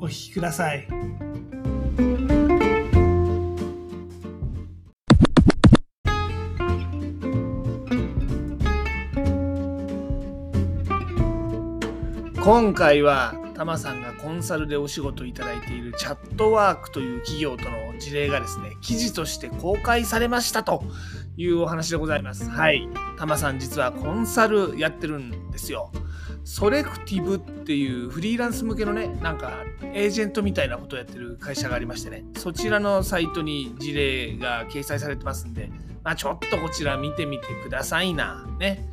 お聞きください。今回はタマさんがコンサルでお仕事いただいているチャットワークという企業との事例がですね記事として公開されましたというお話でございます。はい。タマさん実はコンサルやってるんですよ。ソレクティブっていうフリーランス向けのねなんかエージェントみたいなことをやってる会社がありましてね。そちらのサイトに事例が掲載されてますんでまあ、ちょっとこちら見てみてくださいなね。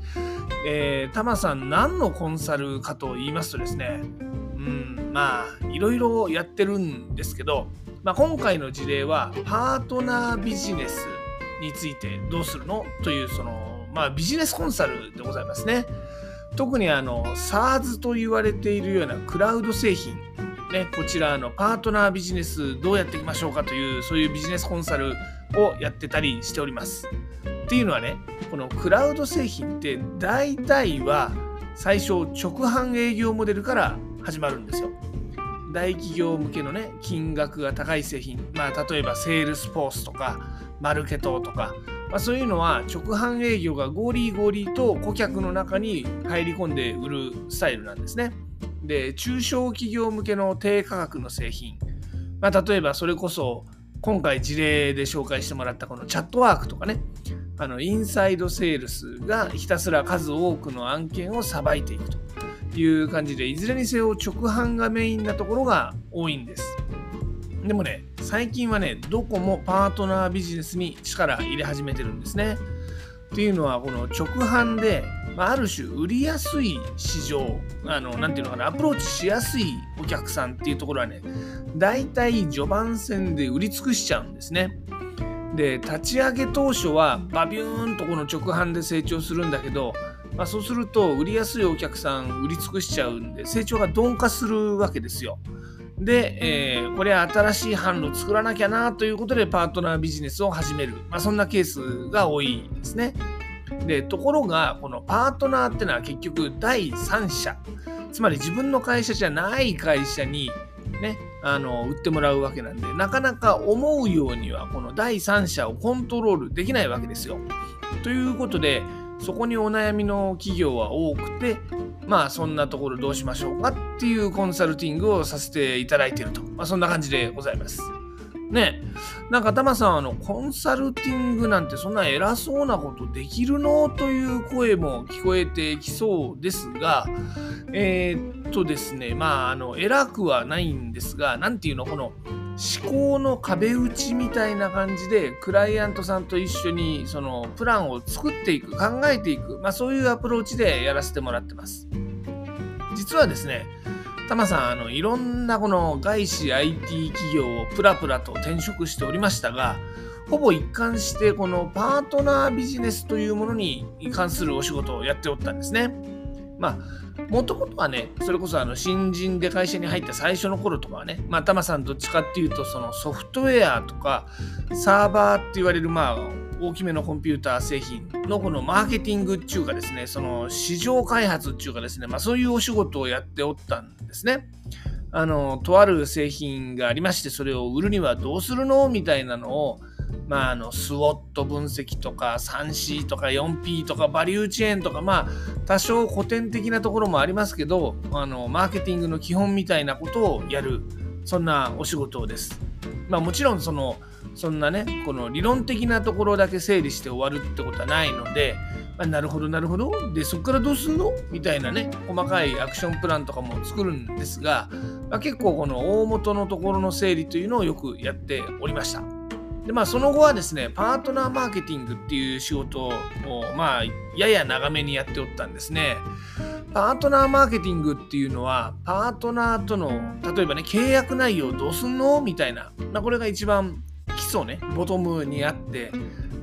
えー、タマさん何のコンサルかと言いますとですね、うん、まあいろいろやってるんですけど、まあ、今回の事例はパートナービジネスについてどうするのというその、まあ、ビジネスコンサルでございますね。特にあの SaaS と言われているようなクラウド製品ね、こちらのパートナービジネスどうやっていきましょうかというそういうビジネスコンサルをやってたりしております。っていうのはねこのクラウド製品って大体は最初直販営業モデルから始まるんですよ。大企業向けのね金額が高い製品、まあ、例えばセールスフォースとかマルケトとか、まあ、そういうのは直販営業がゴリゴリと顧客の中に入り込んで売るスタイルなんですね。で中小企業向けの低価格の製品、まあ、例えばそれこそ今回事例で紹介してもらったこのチャットワークとかね。あのインサイドセールスがひたすら数多くの案件をさばいていくという感じでいずれにせよ直販がメインなところが多いんです。でもね最近はねどこもパートナービジネスに力入れ始めてるんですね。っていうのはこの直販で、まあ、る種売りやすい市場あのなていうのかなアプローチしやすいお客さんっていうところはね大体序盤戦で売り尽くしちゃうんですね。で立ち上げ当初はバビューンとこの直販で成長するんだけど、まあ、そうすると売りやすいお客さん売り尽くしちゃうんで成長が鈍化するわけですよ。で、えー、これは新しい販路作らなきゃなということでパートナービジネスを始める、まあ、そんなケースが多いですね。でところがこのパートナーってのは結局第三者つまり自分の会社じゃない会社にねあの売ってもらうわけなんでなかなか思うようにはこの第三者をコントロールできないわけですよ。ということでそこにお悩みの企業は多くてまあそんなところどうしましょうかっていうコンサルティングをさせていただいていると、まあ、そんな感じでございます。ね。なんかタマさんあのコンサルティングなんてそんな偉そうなことできるの？という声も聞こえてきそうですがえー、っとですねまああの偉くはないんですが何ていうの？この思考の壁打ちみたいな感じでクライアントさんと一緒にそのプランを作っていく考えていく、まあ、そういうアプローチでやらせてもらってます。実はですねタマさんあのいろんなこの外資 IT 企業をプラプラと転職しておりましたがほぼ一貫してこのパートナービジネスというものに関するお仕事をやっておったんですね。まあもともとはね、それこそあの新人で会社に入った最初の頃とかはね、まあ、タマさんどっちかっていうと、そのソフトウェアとかサーバーって言われる、まあ、大きめのコンピューター製品のこのマーケティングっていうかですね、その市場開発っていうかですね、まあ、そういうお仕事をやっておったんですね。あの、とある製品がありまして、それを売るにはどうするの？みたいなのを、まあ、あのスウォット分析とか 3C とか 4P とかバリューチェーンとかまあ多少古典的なところもありますけどあのマーケティングの基本みたいなことをやるそんなお仕事です。まあ、もちろんそのそんなねこの理論的なところだけ整理して終わるってことはないので、まあ、なるほどなるほどでそこからどうすんの？みたいなね細かいアクションプランとかも作るんですが、まあ、結構この大元のところの整理というのをよくやっておりました。でまあ、その後はですね、パートナーマーケティングっていう仕事を、まあ、やや長めにやっておったんですね。パートナーマーケティングっていうのは、パートナーとの、例えばね、契約内容どうすんの？みたいな、まあ、これが一番基礎ね、ボトムにあって、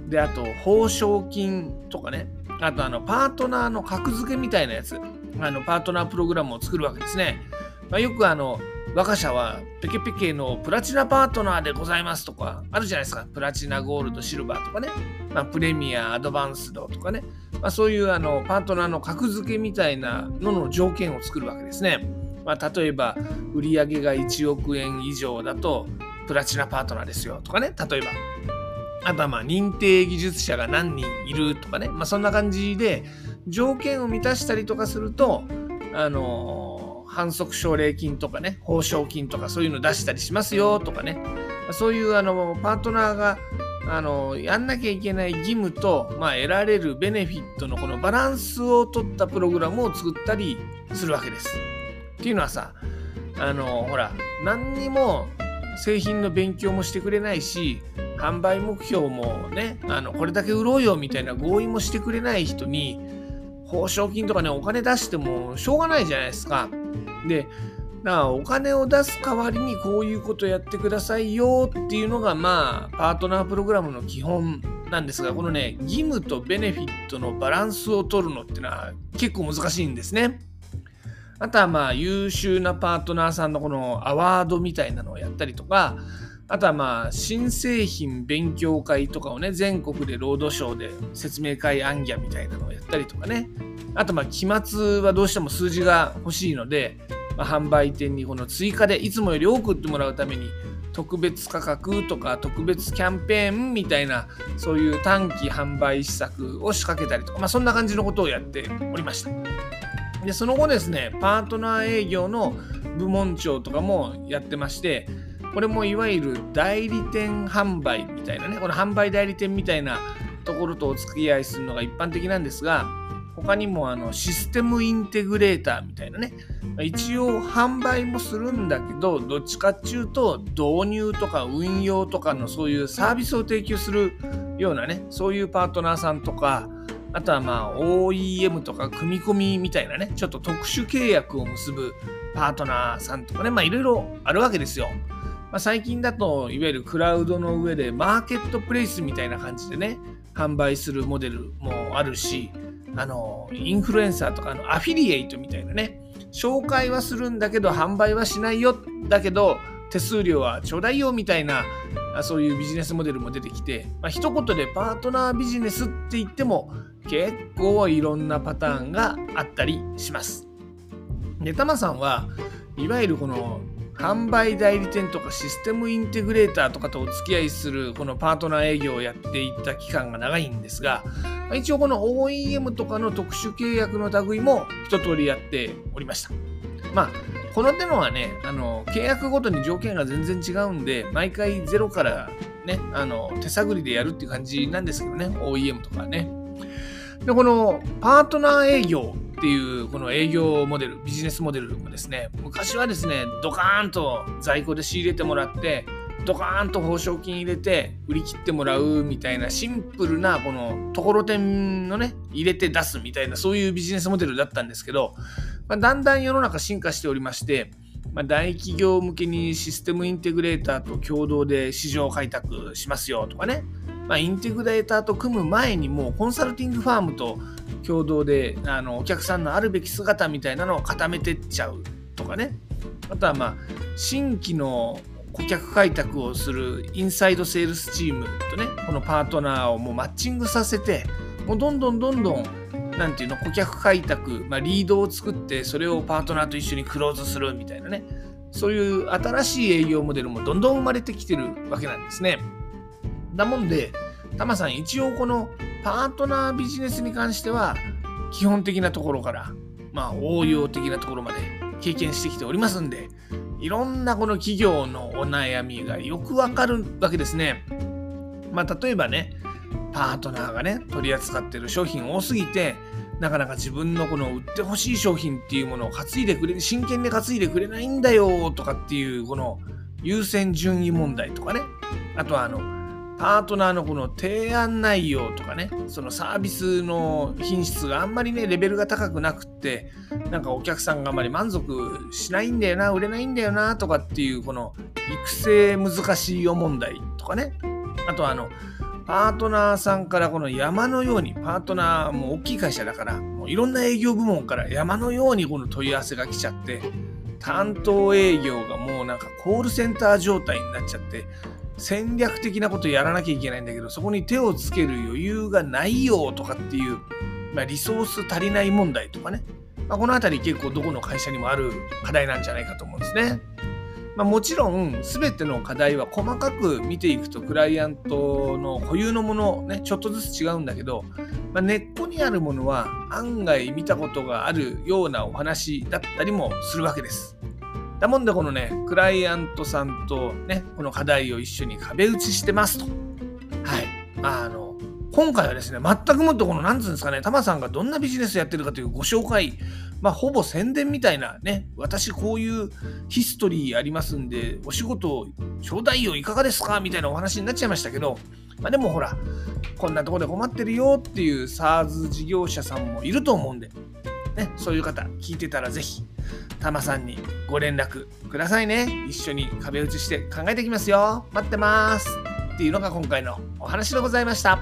で、あと、報奨金とかね、あと、あの、パートナーの格付けみたいなやつ、あの、パートナープログラムを作るわけですね。まあ、よくあの、我が社はペケペケのプラチナパートナーでございますとかあるじゃないですか。プラチナゴールド、シルバーとかね。まあ、プレミア、アドバンスドとかね。まあ、そういうあのパートナーの格付けみたいなのの条件を作るわけですね。まあ、例えば、売上が1億円以上だとプラチナパートナーですよとかね。例えば。あとはまあ認定技術者が何人いるとかね。まあ、そんな感じで条件を満たしたりとかすると、あの反則奨励金とかね、報奨金とかそういうの出したりしますよとかね、そういうあのパートナーがあのやんなきゃいけない義務と、まあ、得られるベネフィットのこのバランスを取ったプログラムを作ったりするわけです。っていうのはさ、あのほら、何にも製品の勉強もしてくれないし、販売目標もね、あのこれだけ売ろうよみたいな合意もしてくれない人に、報奨金とかね、お金出してもしょうがないじゃないですか。で、だからお金を出す代わりにこういうことやってくださいよっていうのが、まあ、パートナープログラムの基本なんですが、このね、義務とベネフィットのバランスを取るのってのは結構難しいんですね。あとはまあ優秀なパートナーさんのこのアワードみたいなのをやったりとか、あとはまあ新製品勉強会とかをね、全国でロードショーで説明会アンギャみたいなのをやったりとかね、あとまあ期末はどうしても数字が欲しいので、まあ、販売店にこの追加でいつもより多く売ってもらうために特別価格とか特別キャンペーンみたいなそういう短期販売施策を仕掛けたりとか、まあ、そんな感じのことをやっておりました。でその後ですねパートナー営業の部門長とかもやってましてこれもいわゆる代理店販売みたいなねこの販売代理店みたいなところとお付き合いするのが一般的なんですが他にもあのシステムインテグレーターみたいなね一応販売もするんだけどどっちかっていうと導入とか運用とかのそういうサービスを提供するようなねそういうパートナーさんとかあとはまあ OEM とか組み込みみたいなねちょっと特殊契約を結ぶパートナーさんとかねまあいろいろあるわけですよ。まあ、最近だといわゆるクラウドの上でマーケットプレイスみたいな感じでね販売するモデルもあるしあの、インフルエンサーとかのアフィリエイトみたいなね、紹介はするんだけど販売はしないよ、だけど手数料はちょうだいよみたいな、そういうビジネスモデルも出てきて、まあ、一言でパートナービジネスって言っても結構いろんなパターンがあったりします。で、タマさんはいわゆるこの販売代理店とかシステムインテグレーターとかとお付き合いするこのパートナー営業をやっていた期間が長いんですが、一応この OEM とかの特殊契約の類も一通りやっておりました。まあ、この手のはね、あの、契約ごとに条件が全然違うんで、毎回ゼロからね、あの、手探りでやるっていう感じなんですけどね、OEM とかね。で、このパートナー営業っていうこの営業モデル、ビジネスモデルもですね、昔はですね、ドカーンと在庫で仕入れてもらって、ドカーンと報奨金入れて売り切ってもらうみたいなシンプルなこのところてんのね、入れて出すみたいなそういうビジネスモデルだったんですけど、まあ、だんだん世の中進化しておりまして、まあ、大企業向けにシステムインテグレーターと共同で市場開拓しますよとかね、まあ、インテグレーターと組む前にもうコンサルティングファームと共同であのお客さんのあるべき姿みたいなのを固めてっちゃうとかねあとはまあ新規の顧客開拓をするインサイドセールスチームとねこのパートナーをもうマッチングさせてもうどんどんどんどんなんていうの顧客開拓、まあ、リードを作ってそれをパートナーと一緒にクローズするみたいなねそういう新しい営業モデルもどんどん生まれてきてるわけなんですね。だもんで、タマさん一応このパートナービジネスに関しては基本的なところからまあ応用的なところまで経験してきておりますんでいろんなこの企業のお悩みがよくわかるわけですね。まあ例えばねパートナーがね取り扱ってる商品多すぎてなかなか自分のこの売ってほしい商品っていうものを担いでくれ真剣に担いでくれないんだよとかっていうこの優先順位問題とかねあとはあのパートナーのこの提案内容とかね、そのサービスの品質があんまりね、レベルが高くなくって、なんかお客さんがあんまり満足しないんだよな、売れないんだよな、とかっていう、この育成難しいよ問題とかね。あとあの、パートナーさんからこの山のように、パートナーも大きい会社だから、もういろんな営業部門から山のようにこの問い合わせが来ちゃって、担当営業がもうなんかコールセンター状態になっちゃって、戦略的なことやらなきゃいけないんだけど、そこに手をつける余裕がないよとかっていう、まあ、リソース足りない問題とかね、まあ、このあたり結構どこの会社にもある課題なんじゃないかと思うんですね。まあ、もちろん全ての課題は細かく見ていくとクライアントの固有のものねちょっとずつ違うんだけど、まあ、根っこにあるものは案外見たことがあるようなお話だったりもするわけです。だもんでこのねクライアントさんとねこの課題を一緒に壁打ちしてますと。はい。あの今回はですね、全くもってこの、なんつうんですかね、タマさんがどんなビジネスやってるかというご紹介、まあ、ほぼ宣伝みたいなね、私こういうヒストリーありますんで、お仕事、頂戴よいかがですかみたいなお話になっちゃいましたけど、まあ、でもほら、こんなとこで困ってるよっていう SARS 事業者さんもいると思うんで、ね、そういう方、聞いてたらぜひ、タマさんにご連絡くださいね。一緒に壁打ちして考えていきますよ。待ってます。っていうのが今回のお話でございました。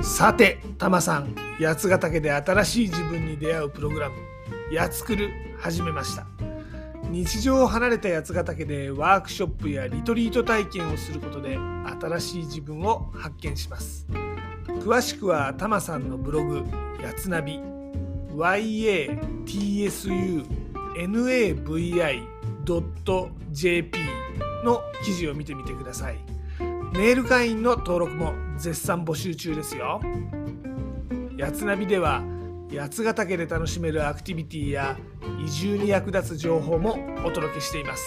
さて、タマさん、八ヶ岳で新しい自分に出会うプログラム、やつくる始めました。日常を離れた八ヶ岳でワークショップやリトリート体験をすることで新しい自分を発見します。詳しくはタマさんのブログ、やつナビ yatsunavi.jp の記事を見てみてください。メール会員の登録も絶賛募集中ですよ。やつナビでは八ヶ岳で楽しめるアクティビティや移住に役立つ情報もお届けしています。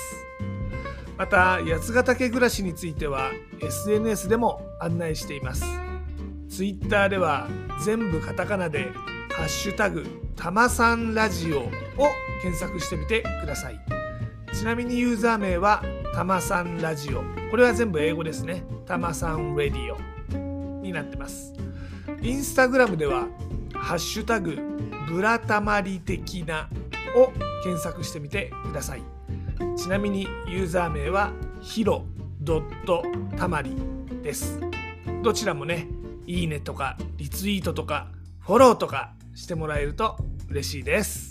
また八ヶ岳暮らしについては SNS でも案内しています。Twitter では全部カタカナでハッシュタグたまさんラジオを検索してみてください。ちなみにユーザー名はたまさんラジオ。これは全部英語ですね。たまさんレディオになってます。インスタグラムではハッシュタグブラタマリ的なを検索してみてください。ちなみにユーザー名はヒロドットたまりです。どちらもね、いいねとかリツイートとかフォローとかしてもらえると嬉しいです。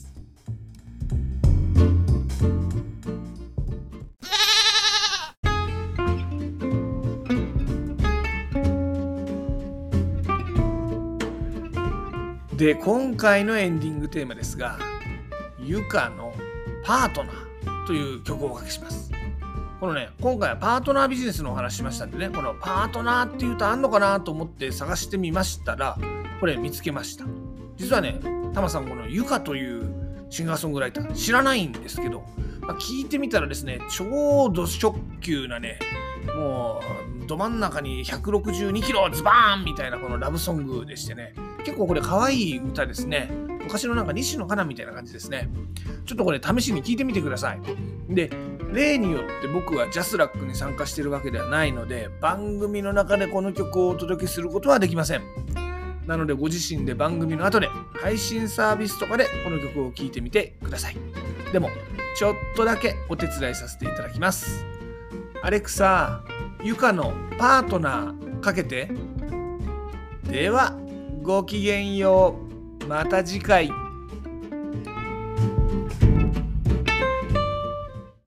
で今回のエンディングテーマですが「ゆかのパートナー」という曲をおかけします。このね今回はパートナービジネスのお話しましたんでねこのパートナーっていうとあんのかなと思って探してみましたらこれ見つけました。実はねタマさんこのゆかというシンガーソングライター知らないんですけど、まあ、聞いてみたらですねちょうど直球なねもうど真ん中に162キロズバーンみたいなこのラブソングでしてね結構これ可愛い歌ですね。昔のなんか西野カナみたいな感じですね。ちょっとこれ試しに聞いてみてください。で、例によって僕はジャスラックに参加してるわけではないので、番組の中でこの曲をお届けすることはできません。なのでご自身で番組の後で配信サービスとかでこの曲を聴いてみてください。でも、ちょっとだけお手伝いさせていただきます。アレクサ、ゆかのパートナーかけて。では、ごきげんよう。また次回。